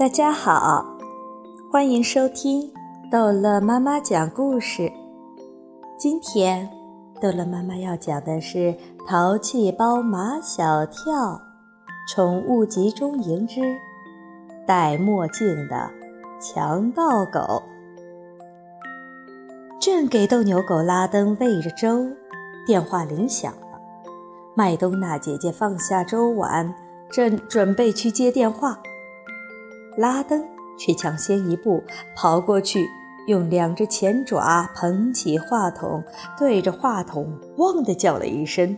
大家好，欢迎收听逗乐妈妈讲故事。今天逗乐妈妈要讲的是《淘气包马小跳宠物集中营之戴墨镜的强盗狗》。正给斗牛狗拉登喂着粥，电话铃响了。麦冬娜姐姐放下粥碗，正准备去接电话。拉登却抢先一步跑过去，用两只前爪捧起话筒，对着话筒“汪”的叫了一声，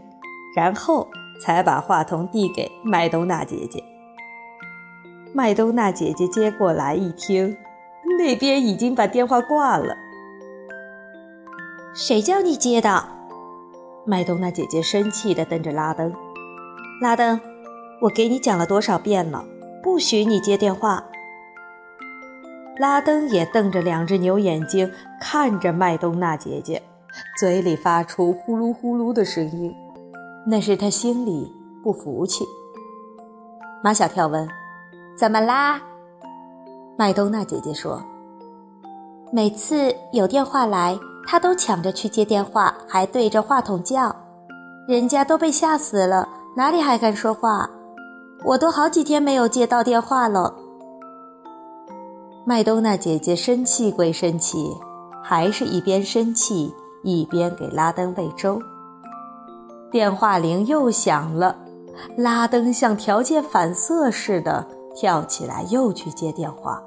然后才把话筒递给麦冬娜姐姐。麦冬娜姐姐接过来一听，那边已经把电话挂了。谁叫你接的？麦冬娜姐姐生气地瞪着拉登。拉登，我给你讲了多少遍了？不许你接电话！拉登也瞪着两只牛眼睛看着麦冬娜姐姐，嘴里发出呼噜呼噜的声音，那是他心里不服气。马小跳问：“怎么啦？”麦冬娜姐姐说：“每次有电话来，他都抢着去接电话，还对着话筒叫，人家都被吓死了，哪里还敢说话？”我都好几天没有接到电话了。麦冬娜姐姐生气归生气，还是一边生气一边给拉登喂粥。电话铃又响了，拉登像条件反射似的跳起来又去接电话，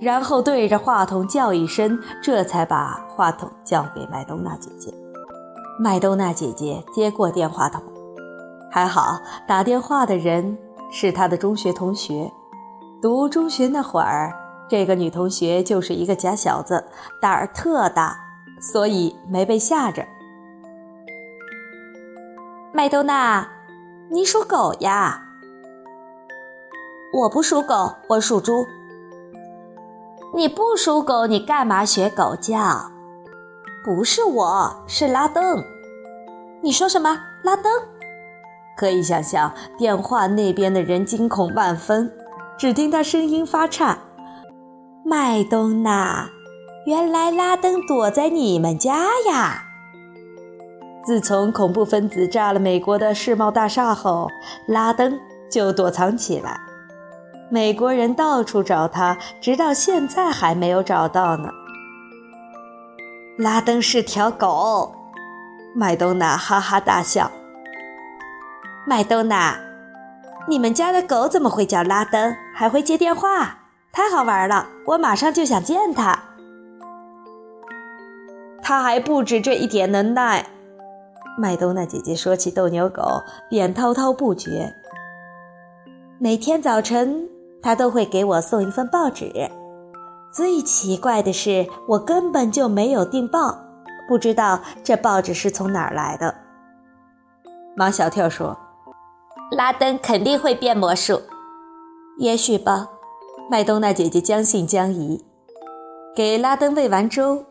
然后对着话筒叫一声，这才把话筒交给麦冬娜姐姐。麦冬娜姐姐接过电话筒，还好打电话的人。是他的中学同学，读中学那会儿，这个女同学就是一个假小子，胆儿特大，所以没被吓着。麦冬娜，你属狗呀？我不属狗，我属猪。你不属狗，你干嘛学狗叫？不是我，是拉登。你说什么？拉登？可以想象，电话那边的人惊恐万分。只听他声音发颤：“麦冬娜，原来拉登躲在你们家呀！自从恐怖分子炸了美国的世贸大厦后，拉登就躲藏起来。美国人到处找他，直到现在还没有找到呢。”拉登是条狗，麦冬娜哈哈大笑。麦冬娜，你们家的狗怎么会叫拉登，还会接电话？太好玩了！我马上就想见它。他还不止这一点能耐。麦冬娜姐姐说起斗牛狗，便滔滔不绝。每天早晨，他都会给我送一份报纸。最奇怪的是，我根本就没有订报，不知道这报纸是从哪儿来的。马小跳说。拉登肯定会变魔术，也许吧。麦冬娜姐姐将信将疑，给拉登喂完粥，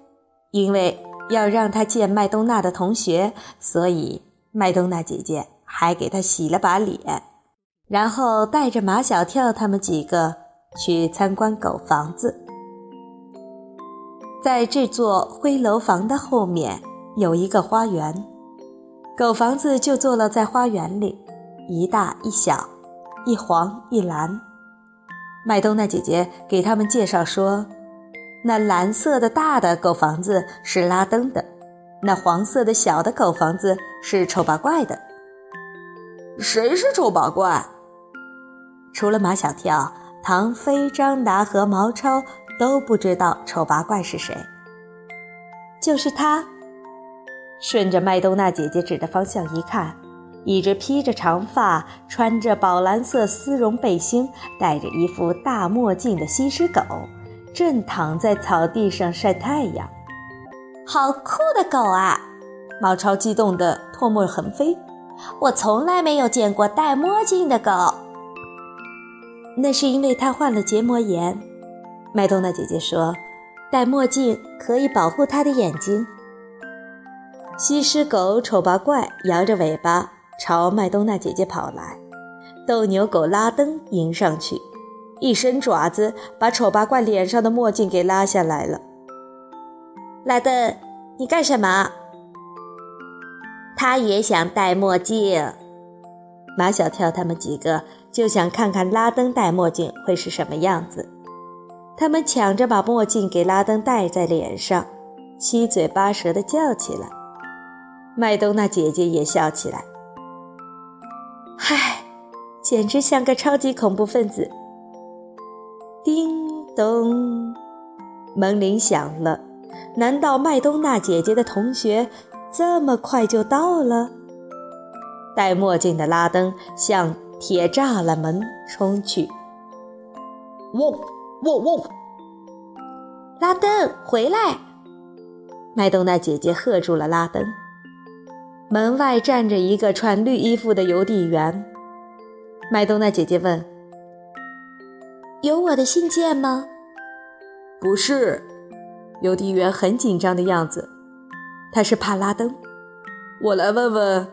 因为要让他见麦冬娜的同学，所以麦冬娜姐姐还给他洗了把脸，然后带着马小跳他们几个去参观狗房子。在这座灰楼房的后面有一个花园，狗房子就坐落在花园里。一大一小，一黄一蓝。麦冬娜姐姐给他们介绍说：“那蓝色的大的狗房子是拉登的，那黄色的小的狗房子是丑八怪的。”谁是丑八怪？除了马小跳、唐飞、张达和毛超都不知道丑八怪是谁。就是他。顺着麦冬娜姐姐指的方向一看。一只披着长发、穿着宝蓝色丝绒背心、戴着一副大墨镜的西施狗，正躺在草地上晒太阳。好酷的狗啊！毛超激动得唾沫横飞。我从来没有见过戴墨镜的狗。那是因为它患了结膜炎。麦冬娜姐姐说：“戴墨镜可以保护它的眼睛。”西施狗丑八怪摇着尾巴。朝麦冬娜姐姐跑来，斗牛狗拉登迎上去，一伸爪子，把丑八怪脸上的墨镜给拉下来了。拉登，你干什么？他也想戴墨镜。马小跳他们几个就想看看拉登戴墨镜会是什么样子。他们抢着把墨镜给拉登戴在脸上，七嘴八舌地叫起来。麦冬娜姐姐也笑起来。嗨，简直像个超级恐怖分子！叮咚，门铃响了。难道麦冬娜姐姐的同学这么快就到了？戴墨镜的拉登向铁栅栏门冲去。嗡嗡嗡！拉登，回来！麦冬娜姐姐喝住了拉登。门外站着一个穿绿衣服的邮递员。麦冬娜姐姐问：“有我的信件吗？”“不是。”邮递员很紧张的样子。他是帕拉登。我来问问，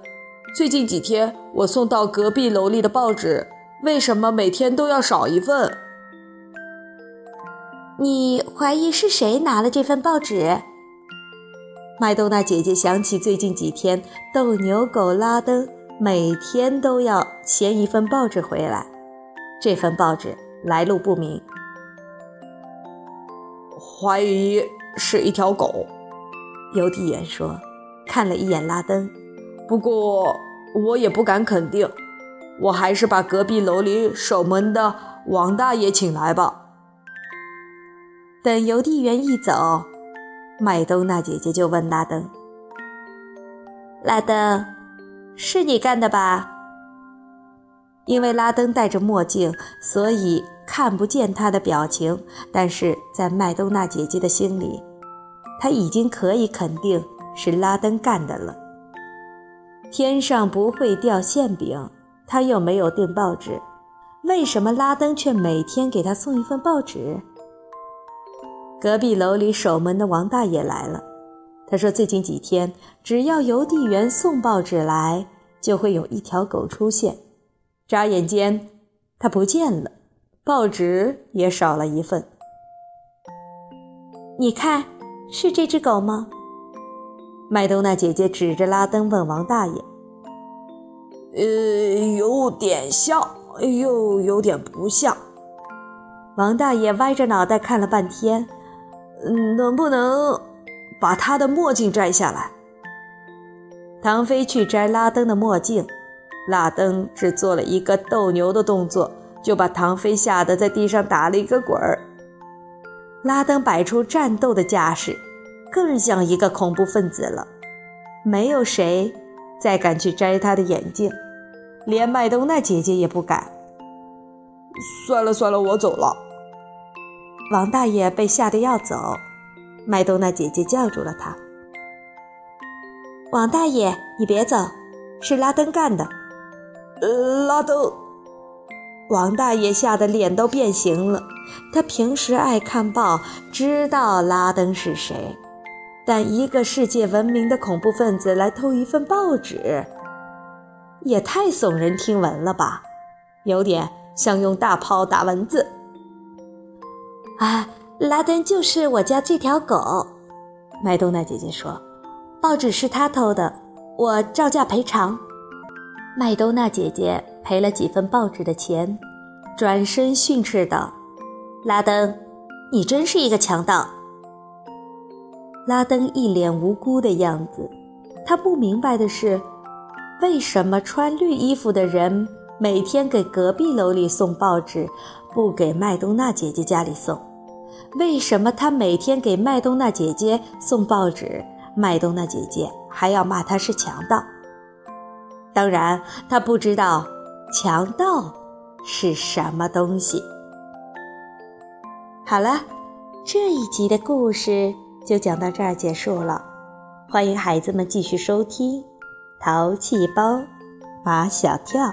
最近几天我送到隔壁楼里的报纸，为什么每天都要少一份？你怀疑是谁拿了这份报纸？麦冬娜姐姐想起最近几天，斗牛狗拉登每天都要衔一份报纸回来，这份报纸来路不明，怀疑是一条狗。邮递员说，看了一眼拉登，不过我也不敢肯定，我还是把隔壁楼里守门的王大爷请来吧。等邮递员一走。麦冬娜姐姐就问拉登：“拉登，是你干的吧？”因为拉登戴着墨镜，所以看不见他的表情。但是在麦冬娜姐姐的心里，他已经可以肯定是拉登干的了。天上不会掉馅饼，他又没有订报纸，为什么拉登却每天给他送一份报纸？隔壁楼里守门的王大爷来了。他说：“最近几天，只要邮递员送报纸来，就会有一条狗出现。眨眼间，它不见了，报纸也少了一份。你看，是这只狗吗？”麦冬娜姐姐指着拉登问王大爷：“呃，有点像，又有点不像。”王大爷歪着脑袋看了半天。嗯能不能把他的墨镜摘下来？唐飞去摘拉登的墨镜，拉登只做了一个斗牛的动作，就把唐飞吓得在地上打了一个滚儿。拉登摆出战斗的架势，更像一个恐怖分子了。没有谁再敢去摘他的眼镜，连麦冬娜姐姐也不敢。算了算了，我走了。王大爷被吓得要走，麦冬娜姐姐叫住了他：“王大爷，你别走，是拉登干的。”“呃，拉登。”王大爷吓得脸都变形了。他平时爱看报，知道拉登是谁，但一个世界闻名的恐怖分子来偷一份报纸，也太耸人听闻了吧？有点像用大炮打蚊子。啊，拉登就是我家这条狗，麦冬娜姐姐说，报纸是他偷的，我照价赔偿。麦冬娜姐姐赔了几份报纸的钱，转身训斥道：“拉登，你真是一个强盗。”拉登一脸无辜的样子，他不明白的是，为什么穿绿衣服的人每天给隔壁楼里送报纸，不给麦冬娜姐姐家里送？为什么他每天给麦冬娜姐姐送报纸，麦冬娜姐姐还要骂他是强盗？当然，他不知道强盗是什么东西。好了，这一集的故事就讲到这儿结束了。欢迎孩子们继续收听《淘气包马小跳》。